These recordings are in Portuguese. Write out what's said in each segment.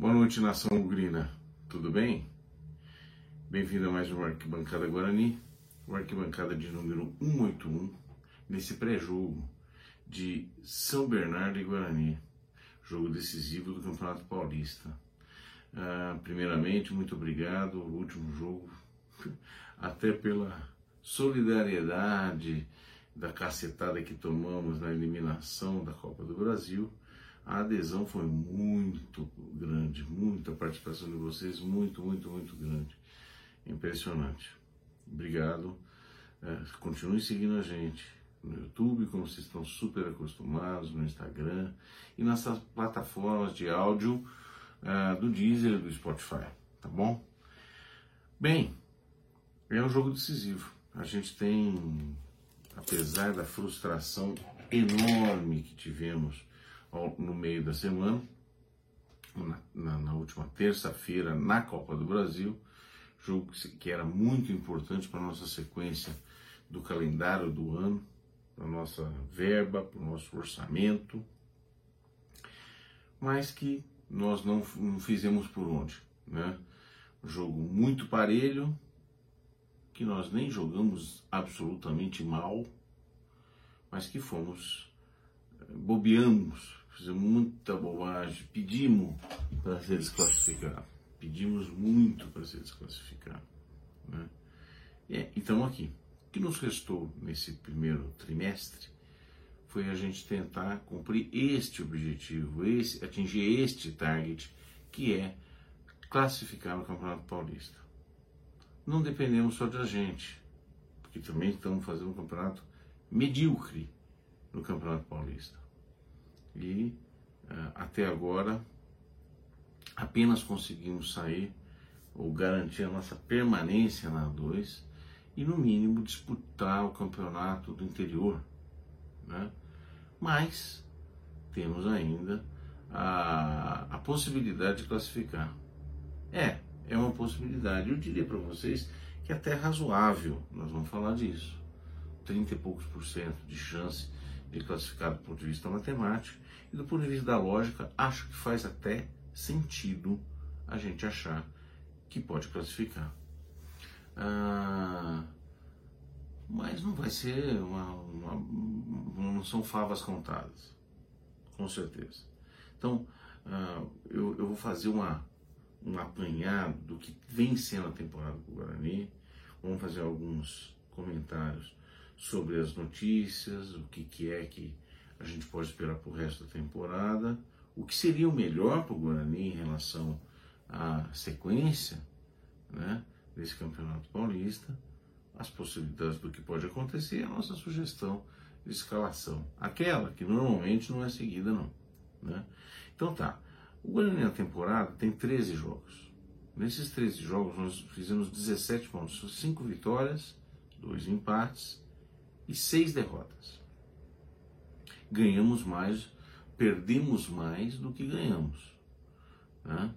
Boa noite, nação ugrina. Tudo bem? Bem-vindo a mais um Arquibancada Guarani, o Arquibancada de número 181, nesse pré-jogo de São Bernardo e Guarani, jogo decisivo do Campeonato Paulista. Ah, primeiramente, muito obrigado, último jogo, até pela solidariedade da cacetada que tomamos na eliminação da Copa do Brasil a adesão foi muito grande, muita participação de vocês, muito, muito, muito grande. Impressionante. Obrigado. É, continue seguindo a gente no YouTube, como vocês estão super acostumados, no Instagram e nessas plataformas de áudio é, do Deezer e do Spotify, tá bom? Bem, é um jogo decisivo. A gente tem, apesar da frustração enorme que tivemos no meio da semana, na, na, na última terça-feira, na Copa do Brasil, jogo que era muito importante para a nossa sequência do calendário do ano, para a nossa verba, para o nosso orçamento, mas que nós não, não fizemos por onde. Né? Um jogo muito parelho, que nós nem jogamos absolutamente mal, mas que fomos, eh, bobeamos fizemos muita bobagem, pedimos para ser desclassificado, pedimos muito para ser desclassificado. Né? Então aqui, o que nos restou nesse primeiro trimestre foi a gente tentar cumprir este objetivo, esse, atingir este target, que é classificar no Campeonato Paulista. Não dependemos só da gente, porque também estamos fazendo um campeonato medíocre no Campeonato Paulista e uh, até agora apenas conseguimos sair ou garantir a nossa permanência na A2 e no mínimo disputar o campeonato do interior, né? Mas temos ainda a, a possibilidade de classificar. É, é uma possibilidade. Eu diria para vocês que é até razoável, nós vamos falar disso. 30 e poucos por cento de chance de classificar do ponto de vista matemático e do ponto de vista da lógica, acho que faz até sentido a gente achar que pode classificar. Ah, mas não vai ser uma, uma, não são favas contadas, com certeza. Então, ah, eu, eu, vou fazer uma, um apanhado do que vem sendo a temporada do Guarani. Vamos fazer alguns comentários sobre as notícias, o que, que é que a gente pode esperar para o resto da temporada, o que seria o melhor para o Guarani em relação à sequência né, desse Campeonato Paulista, as possibilidades do que pode acontecer, a nossa sugestão de escalação, aquela que normalmente não é seguida não. Né? Então tá, o Guarani na temporada tem 13 jogos. Nesses 13 jogos nós fizemos 17 pontos, 5 vitórias, 2 empates e 6 derrotas ganhamos mais, perdemos mais do que ganhamos. Né?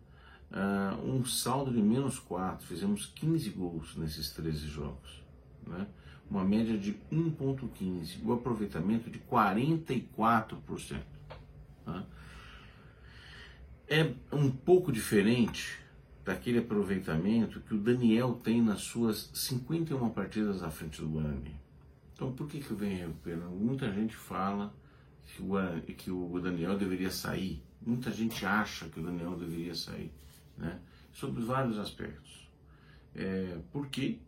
Uh, um saldo de menos 4, fizemos 15 gols nesses 13 jogos. Né? Uma média de 1,15, o aproveitamento de 44%. Né? É um pouco diferente daquele aproveitamento que o Daniel tem nas suas 51 partidas à frente do Guarani. Então, por que, que eu venho recuperando? Muita gente fala que o, que Daniel deveria sair. Muita gente acha que o Daniel deveria sair, né? sobre vários aspectos. É, porque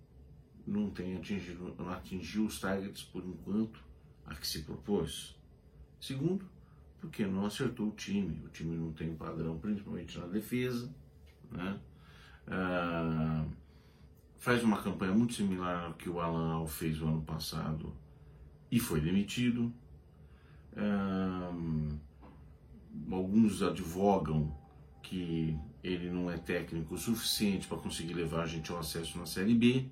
não tem atingido, não atingiu os targets por enquanto a que se propôs. Segundo, porque não acertou o time. O time não tem padrão, principalmente na defesa. Né? Ah, faz uma campanha muito similar ao que o Alan Al fez o ano passado e foi demitido alguns advogam que ele não é técnico o suficiente para conseguir levar a gente ao acesso na Série B,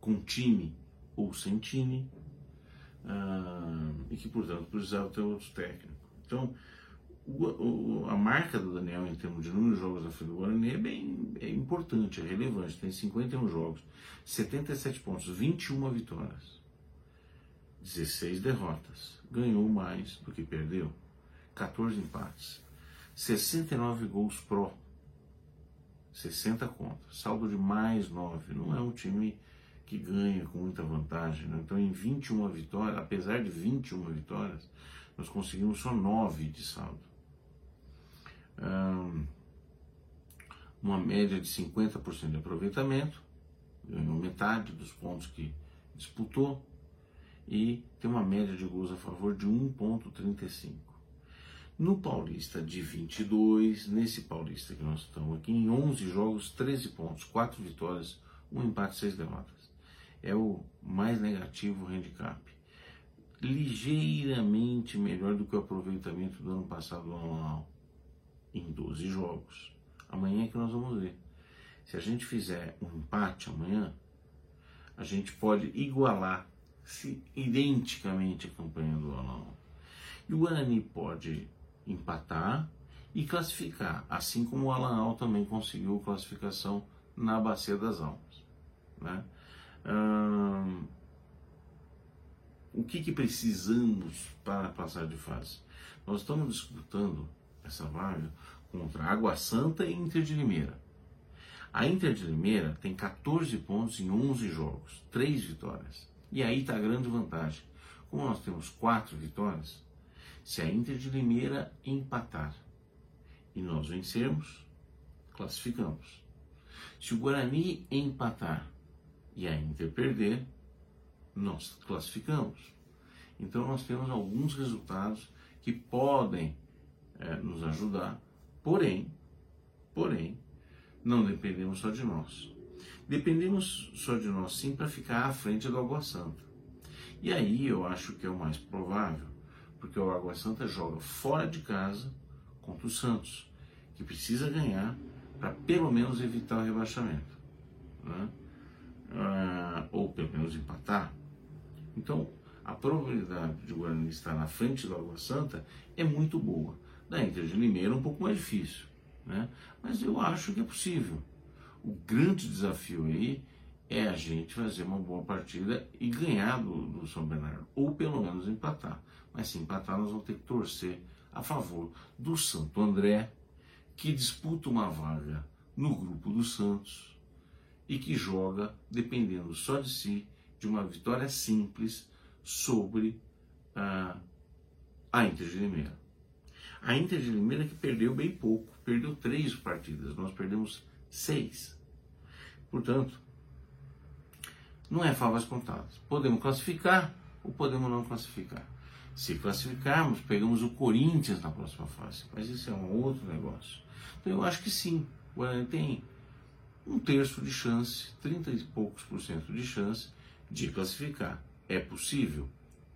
com time ou sem time, e que, portanto, precisava ter outro técnico. Então, o, o, a marca do Daniel em termos de número de jogos da Free Guarani é bem é importante, é relevante. Tem 51 jogos, 77 pontos, 21 vitórias. 16 derrotas. Ganhou mais do que perdeu. 14 empates. 69 gols pró 60 contas. Saldo de mais 9. Não é um time que ganha com muita vantagem. Né? Então, em 21 vitórias, apesar de 21 vitórias, nós conseguimos só 9 de saldo. Um, uma média de 50% de aproveitamento, ganhou metade dos pontos que disputou e tem uma média de gols a favor de 1,35. No Paulista de 22, nesse Paulista que nós estamos aqui, em 11 jogos, 13 pontos, 4 vitórias, 1 empate, 6 derrotas. É o mais negativo handicap. Ligeiramente melhor do que o aproveitamento do ano passado anual, em 12 jogos. Amanhã é que nós vamos ver. Se a gente fizer um empate amanhã, a gente pode igualar se identicamente a campanha do anual. E o Guarani pode empatar e classificar, assim como o Alan Al também conseguiu classificação na Bacia das Almas. Né? Hum, o que, que precisamos para passar de fase? Nós estamos disputando essa vaga contra Água Santa e Inter de Limeira. A Inter de Limeira tem 14 pontos em 11 jogos, 3 vitórias. E aí está a grande vantagem. Como nós temos 4 vitórias, se a Inter de Limeira empatar e nós vencermos, classificamos. Se o Guarani empatar e a Inter perder, nós classificamos. Então nós temos alguns resultados que podem é, nos ajudar, porém, porém, não dependemos só de nós. Dependemos só de nós sim para ficar à frente do Água Santa. E aí eu acho que é o mais provável porque o Água Santa joga fora de casa contra o Santos, que precisa ganhar para pelo menos evitar o rebaixamento, né? ah, ou pelo menos empatar. Então, a probabilidade de o Guarani estar na frente do Água Santa é muito boa. Da Inter de Limeira é um pouco mais difícil, né? mas eu acho que é possível. O grande desafio aí é a gente fazer uma boa partida e ganhar do, do São Bernardo, ou pelo menos empatar. Mas se empatar, nós vamos ter que torcer a favor do Santo André, que disputa uma vaga no grupo do Santos e que joga, dependendo só de si, de uma vitória simples sobre a, a Inter de Limeira. A Inter de Limeira que perdeu bem pouco, perdeu três partidas, nós perdemos seis. Portanto, não é favas contadas. Podemos classificar ou podemos não classificar. Se classificarmos, pegamos o Corinthians na próxima fase. Mas isso é um outro negócio. Então eu acho que sim. O Guarani tem um terço de chance, 30 e poucos por cento de chance de classificar. É possível?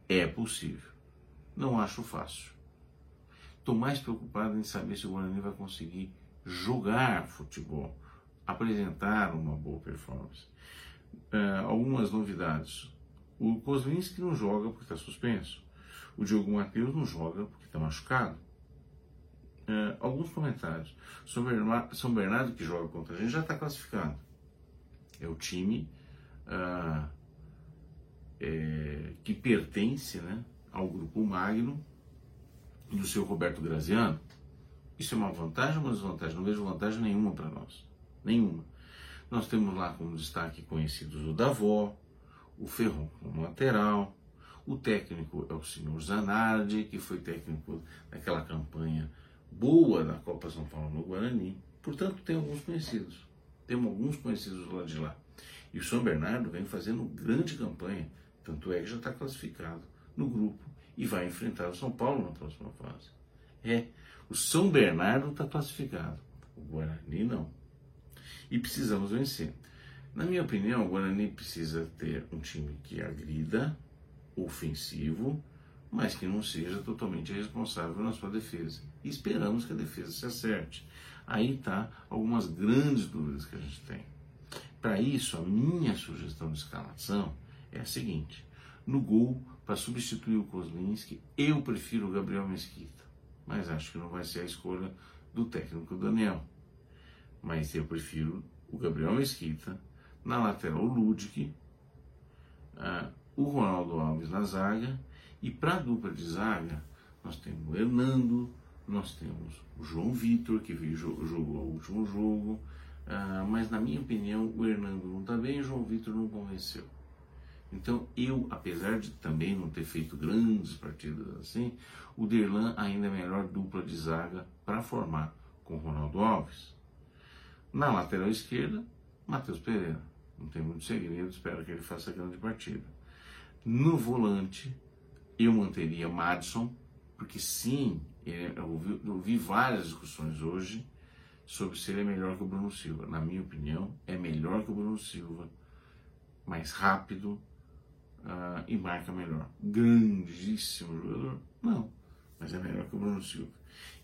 É possível. Não acho fácil. Estou mais preocupado em saber se o Guarani vai conseguir jogar futebol, apresentar uma boa performance uh, algumas novidades. O Kozlinski não joga porque está suspenso. O Diogo Matheus não joga porque está machucado. Uh, alguns comentários. São Bernardo, São Bernardo, que joga contra a gente, já está classificado. É o time é, que pertence né, ao grupo Magno do seu Roberto Graziano. Isso é uma vantagem ou uma desvantagem? Não vejo vantagem nenhuma para nós. Nenhuma. Nós temos lá como destaque conhecidos o Davó, o Ferron como lateral, o técnico é o senhor Zanardi, que foi técnico daquela campanha boa da Copa São Paulo no Guarani. Portanto, tem alguns conhecidos. Temos alguns conhecidos lá de lá. E o São Bernardo vem fazendo grande campanha, tanto é que já está classificado no grupo e vai enfrentar o São Paulo na próxima fase. É, o São Bernardo está classificado, o Guarani não e precisamos vencer. Na minha opinião, o Guarani precisa ter um time que agrida, ofensivo, mas que não seja totalmente responsável na sua defesa. E esperamos que a defesa se acerte. Aí está algumas grandes dúvidas que a gente tem. Para isso, a minha sugestão de escalação é a seguinte: no gol, para substituir o Kozlinski, eu prefiro o Gabriel Mesquita, mas acho que não vai ser a escolha do técnico Daniel mas eu prefiro o Gabriel Mesquita, na lateral o Ludic, uh, o Ronaldo Alves na zaga, e para a dupla de zaga nós temos o Hernando, nós temos o João Vitor, que veio, jogou o último jogo, Uh, mas na minha opinião o Hernando não está bem e o João Vitor não convenceu. Então eu, apesar de também não ter feito grandes partidas assim, o Derlan ainda é a melhor dupla de zaga para formar com Ronaldo Alves. Na lateral esquerda, Matheus Pereira. Não tem muito segredo, espero que ele faça grande partida. No volante, eu manteria Madison, porque sim, eu ouvi, eu ouvi várias discussões hoje sobre se ele é melhor que o Bruno Silva. Na minha opinião, é melhor que o Bruno Silva, mais rápido uh, e marca melhor. Grandíssimo jogador? Não, mas é melhor que o Bruno Silva.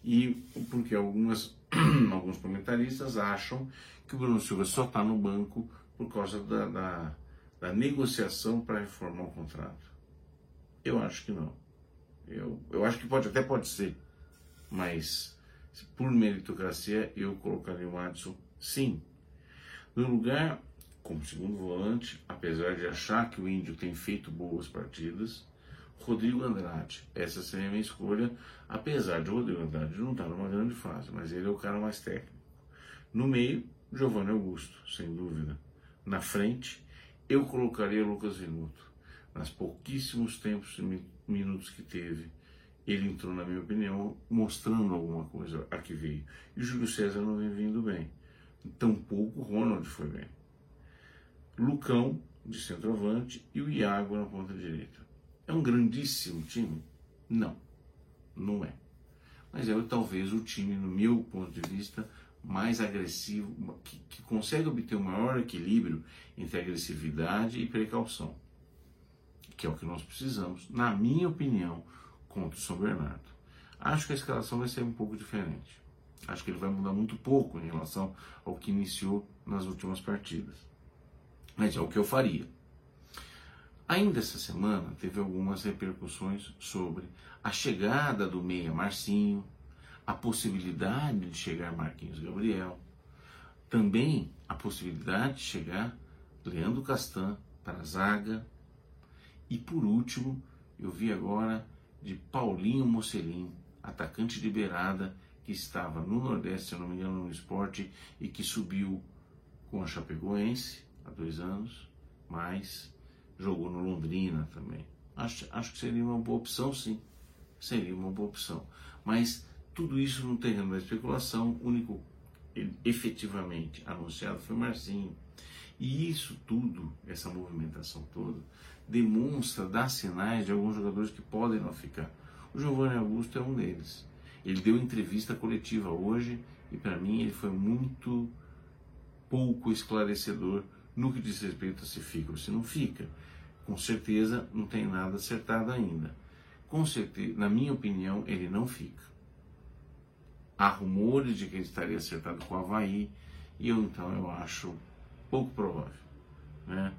E porque algumas, alguns comentaristas acham que o Bruno Silva só está no banco por causa da, da, da negociação para reformar o contrato. Eu acho que não. Eu, eu acho que pode, até pode ser, mas por meritocracia eu colocaria o Adson sim. No lugar, como segundo volante, apesar de achar que o Índio tem feito boas partidas, Rodrigo Andrade. Essa seria a minha escolha, apesar de o Rodrigo Andrade não estar numa grande fase, mas ele é o cara mais técnico. No meio, Giovanni Augusto, sem dúvida. Na frente, eu colocaria Lucas Venuto. Nas pouquíssimos tempos e minutos que teve, ele entrou, na minha opinião, mostrando alguma coisa a que veio. E o Júlio César não vem vindo bem. Tampouco o Ronald foi bem. Lucão, de centroavante, e o Iago na ponta direita. É um grandíssimo time? Não, não é. Mas é talvez o time, no meu ponto de vista, mais agressivo, que, que consegue obter um maior equilíbrio entre agressividade e precaução, que é o que nós precisamos, na minha opinião, contra o São Bernardo. Acho que a escalação vai ser um pouco diferente. Acho que ele vai mudar muito pouco em relação ao que iniciou nas últimas partidas. Mas é o que eu faria. Ainda essa semana teve algumas repercussões sobre a chegada do meia Marcinho, a possibilidade de chegar Marquinhos Gabriel, também a possibilidade de chegar Leandro Castan para a zaga e por último eu vi agora de Paulinho Mocelin, atacante de beirada que estava no Nordeste, se não me engano, no esporte e que subiu com a Chapecoense há dois anos, mas jogou no Londrina também. Acho, acho que seria uma boa opção, sim. Seria uma boa opção. Mas tudo isso no terreno da especulação, o único efetivamente anunciado foi Marcinho. E isso tudo, essa movimentação toda, demonstra, dá sinais de alguns jogadores que podem não ficar. O Giovanni Augusto é um deles. Ele deu entrevista coletiva hoje e para mim ele foi muito pouco esclarecedor no que diz respeito a se fica ou se não fica. Com certeza não tem nada acertado ainda. Com certeza, na minha opinião, ele não fica. Há rumores de que ele estaria acertado com o Havaí, e eu então eu acho pouco provável. Né?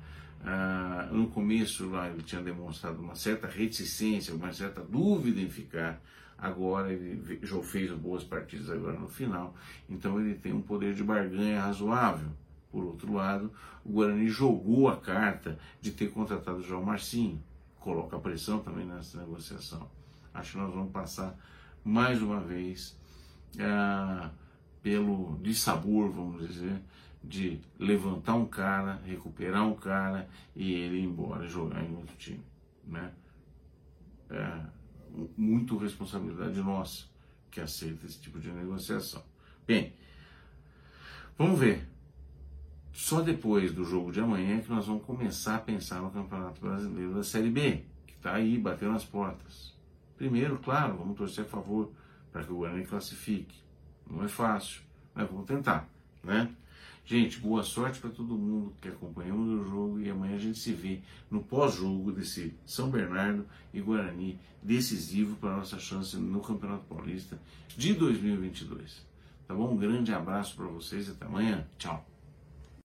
Ah, no começo lá ele tinha demonstrado uma certa reticência, uma certa dúvida em ficar. Agora ele já fez boas partidas agora no final, então ele tem um poder de barganha razoável. Por outro lado, o Guarani jogou a carta de ter contratado o João Marcinho, coloca pressão também nessa negociação. Acho que nós vamos passar mais uma vez ah, pelo dissabor, vamos dizer, de levantar um cara, recuperar um cara e ele ir embora jogar em outro time. Né? É muito responsabilidade nossa que aceita esse tipo de negociação. Bem, vamos ver só depois do jogo de amanhã é que nós vamos começar a pensar no Campeonato Brasileiro da Série B, que está aí batendo as portas. Primeiro, claro, vamos torcer a favor para que o Guarani classifique. Não é fácil, mas vamos tentar, né? Gente, boa sorte para todo mundo que acompanhou o jogo e amanhã a gente se vê no pós-jogo desse São Bernardo e Guarani decisivo para a nossa chance no Campeonato Paulista de 2022. Tá bom? Um grande abraço para vocês e até amanhã. Tchau.